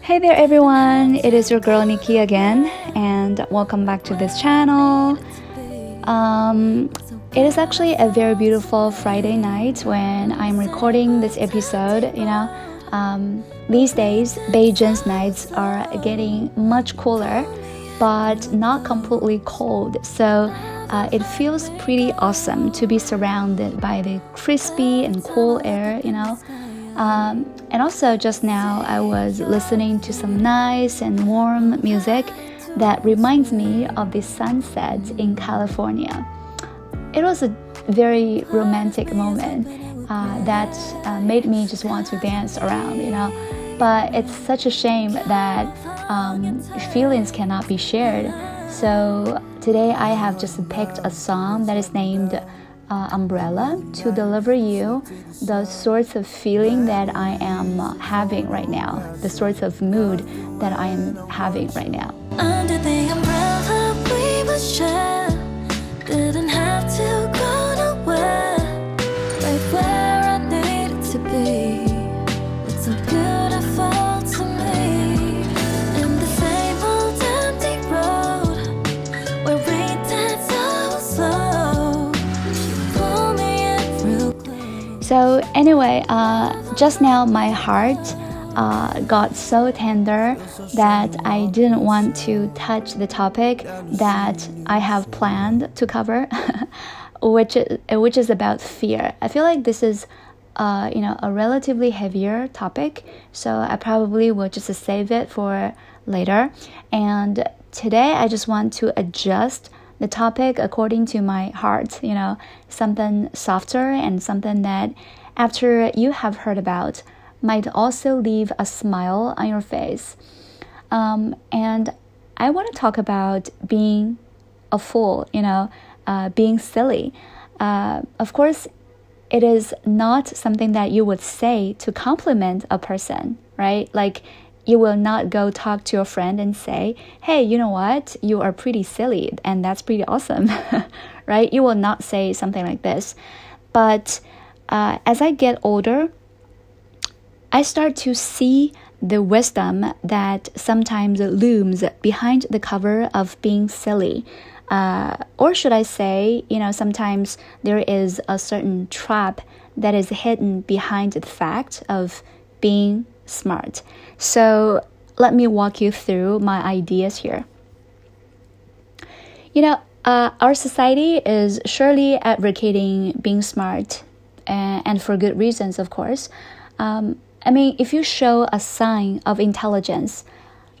Hey there everyone, it is your girl Nikki again, and welcome back to this channel. Um, it is actually a very beautiful Friday night when I'm recording this episode. You know, um, these days Beijing's nights are getting much cooler, but not completely cold. So uh, it feels pretty awesome to be surrounded by the crispy and cool air, you know. Um, and also, just now, I was listening to some nice and warm music that reminds me of the sunset in California. It was a very romantic moment uh, that uh, made me just want to dance around, you know. But it's such a shame that um, feelings cannot be shared. So today I have just picked a song that is named uh, Umbrella to deliver you the sorts of feeling that I am having right now, the sorts of mood that I am having right now. Under the umbrella, we was chill. Didn't have to go nowhere. So anyway, uh, just now my heart uh, got so tender that I didn't want to touch the topic that I have planned to cover, which is, which is about fear. I feel like this is. Uh, you know, a relatively heavier topic, so I probably will just save it for later. And today, I just want to adjust the topic according to my heart, you know, something softer and something that after you have heard about might also leave a smile on your face. Um, and I want to talk about being a fool, you know, uh, being silly. Uh, of course, it is not something that you would say to compliment a person, right? Like, you will not go talk to your friend and say, hey, you know what? You are pretty silly, and that's pretty awesome, right? You will not say something like this. But uh, as I get older, I start to see the wisdom that sometimes looms behind the cover of being silly. Uh, or should I say, you know, sometimes there is a certain trap that is hidden behind the fact of being smart. So let me walk you through my ideas here. You know, uh, our society is surely advocating being smart, and, and for good reasons, of course. Um, I mean, if you show a sign of intelligence,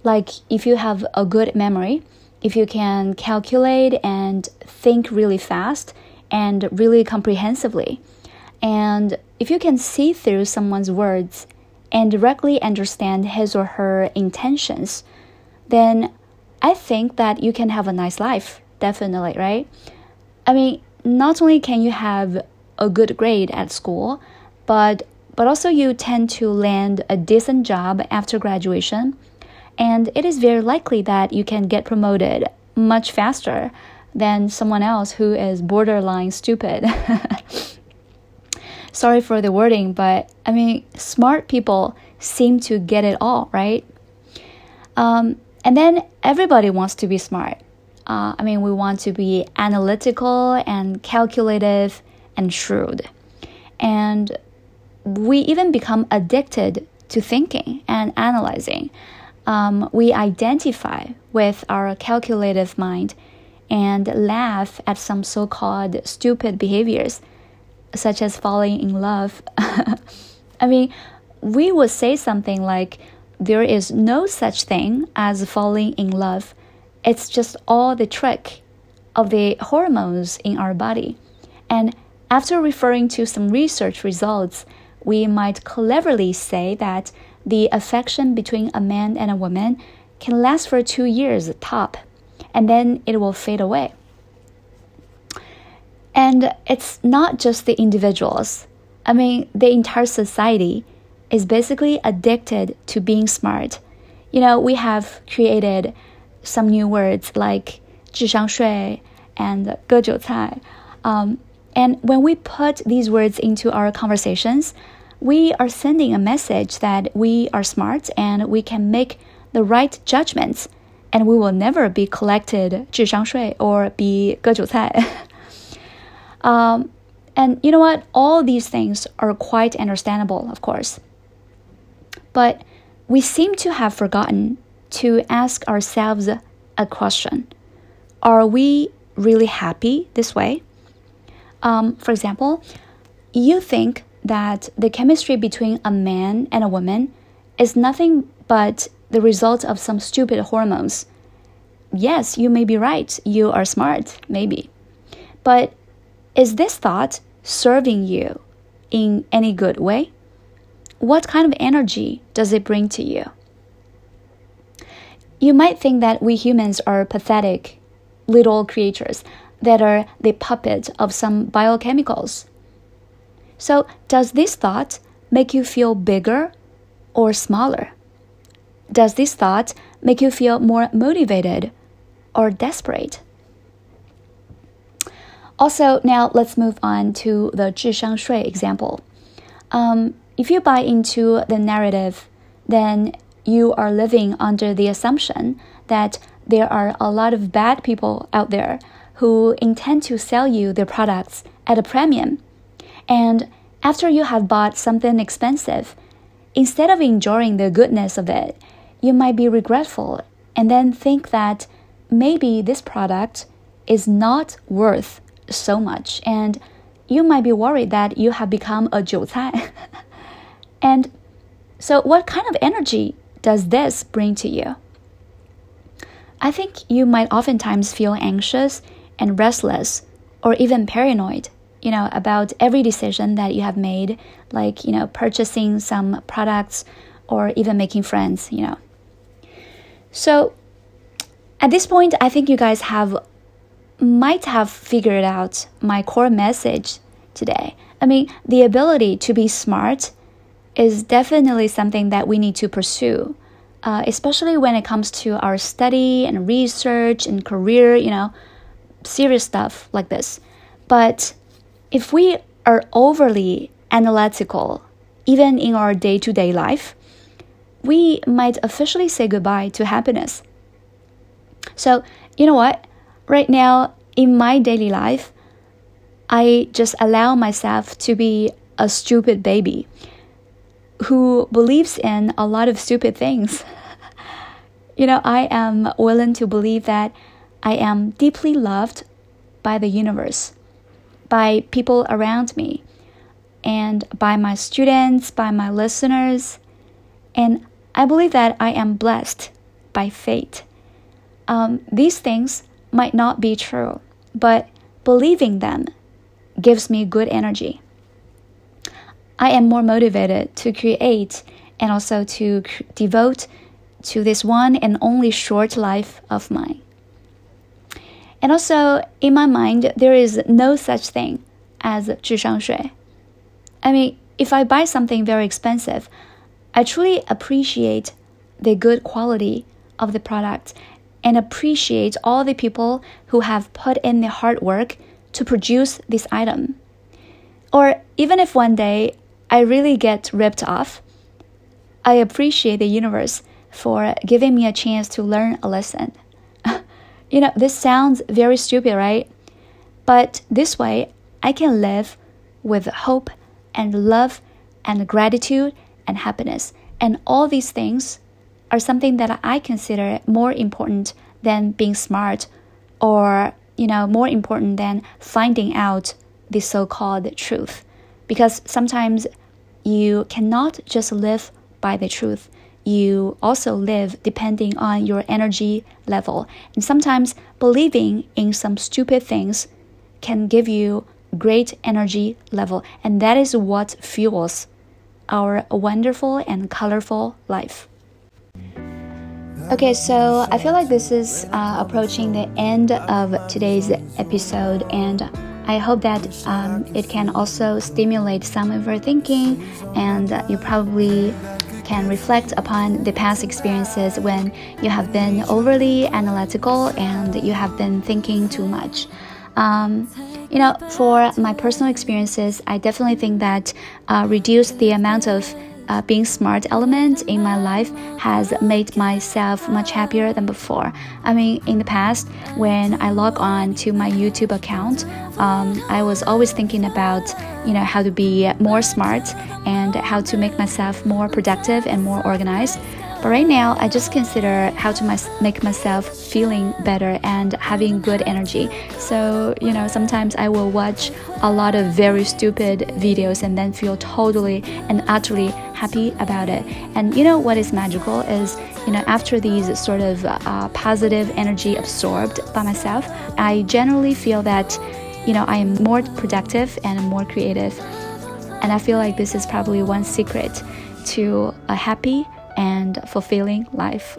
like if you have a good memory, if you can calculate and think really fast and really comprehensively, and if you can see through someone's words and directly understand his or her intentions, then I think that you can have a nice life, definitely, right? I mean, not only can you have a good grade at school, but but also you tend to land a decent job after graduation, and it is very likely that you can get promoted much faster than someone else who is borderline stupid. Sorry for the wording, but I mean, smart people seem to get it all, right? Um, and then everybody wants to be smart. Uh, I mean, we want to be analytical and calculative and shrewd. And we even become addicted to thinking and analyzing. Um, we identify with our calculative mind and laugh at some so called stupid behaviors, such as falling in love. I mean, we would say something like, there is no such thing as falling in love. It's just all the trick of the hormones in our body. And after referring to some research results, we might cleverly say that the affection between a man and a woman can last for two years top, and then it will fade away. And it's not just the individuals. I mean, the entire society is basically addicted to being smart. You know, we have created some new words like 智商税 and 割韭菜. Um, and when we put these words into our conversations, we are sending a message that we are smart and we can make the right judgments and we will never be collected 智商税 or be 割韭菜. um, and you know what? All these things are quite understandable, of course. But we seem to have forgotten to ask ourselves a question Are we really happy this way? Um, for example, you think that the chemistry between a man and a woman is nothing but the result of some stupid hormones. Yes, you may be right. You are smart, maybe. But is this thought serving you in any good way? What kind of energy does it bring to you? You might think that we humans are pathetic little creatures that are the puppet of some biochemicals. So, does this thought make you feel bigger or smaller? Does this thought make you feel more motivated or desperate? Also, now let's move on to the 智商税 example. Um, if you buy into the narrative, then you are living under the assumption that there are a lot of bad people out there who intend to sell you their products at a premium. And after you have bought something expensive, instead of enjoying the goodness of it, you might be regretful and then think that maybe this product is not worth so much and you might be worried that you have become a 韭菜. and so what kind of energy does this bring to you? I think you might oftentimes feel anxious and restless or even paranoid, you know, about every decision that you have made, like, you know, purchasing some products or even making friends, you know. So at this point, I think you guys have might have figured out my core message today. I mean, the ability to be smart is definitely something that we need to pursue, uh, especially when it comes to our study and research and career, you know, serious stuff like this. But if we are overly analytical, even in our day to day life, we might officially say goodbye to happiness. So, you know what? Right now, in my daily life, I just allow myself to be a stupid baby who believes in a lot of stupid things. you know, I am willing to believe that I am deeply loved by the universe, by people around me, and by my students, by my listeners. And I believe that I am blessed by fate. Um, these things might not be true, but believing them gives me good energy. I am more motivated to create and also to devote to this one and only short life of mine. And also, in my mind, there is no such thing as 智商税. I mean, if I buy something very expensive, I truly appreciate the good quality of the product and appreciate all the people who have put in the hard work to produce this item. Or even if one day I really get ripped off, I appreciate the universe for giving me a chance to learn a lesson. you know, this sounds very stupid, right? But this way, I can live with hope and love and gratitude and happiness. And all these things are something that I consider more important than being smart or, you know, more important than finding out the so called truth because sometimes you cannot just live by the truth. You also live depending on your energy level. And sometimes believing in some stupid things can give you great energy level. And that is what fuels our wonderful and colorful life. Okay, so I feel like this is uh, approaching the end of today's episode, and I hope that um, it can also stimulate some of your thinking, and you probably can reflect upon the past experiences when you have been overly analytical and you have been thinking too much. Um, You know, for my personal experiences, I definitely think that uh, reduce the amount of uh, being smart element in my life has made myself much happier than before. I mean, in the past, when I log on to my YouTube account, um, I was always thinking about, you know, how to be more smart and how to make myself more productive and more organized. But right now, I just consider how to make myself feeling better and having good energy. So, you know, sometimes I will watch a lot of very stupid videos and then feel totally and utterly happy about it. And you know what is magical is, you know, after these sort of uh, positive energy absorbed by myself, I generally feel that, you know, I am more productive and more creative. And I feel like this is probably one secret to a happy and fulfilling life.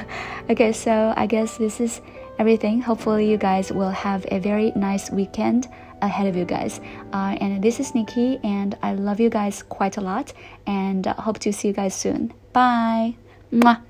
okay, so I guess this is everything. Hopefully, you guys will have a very nice weekend ahead of you guys. Uh, and this is Nikki, and I love you guys quite a lot, and hope to see you guys soon. Bye. Mwah.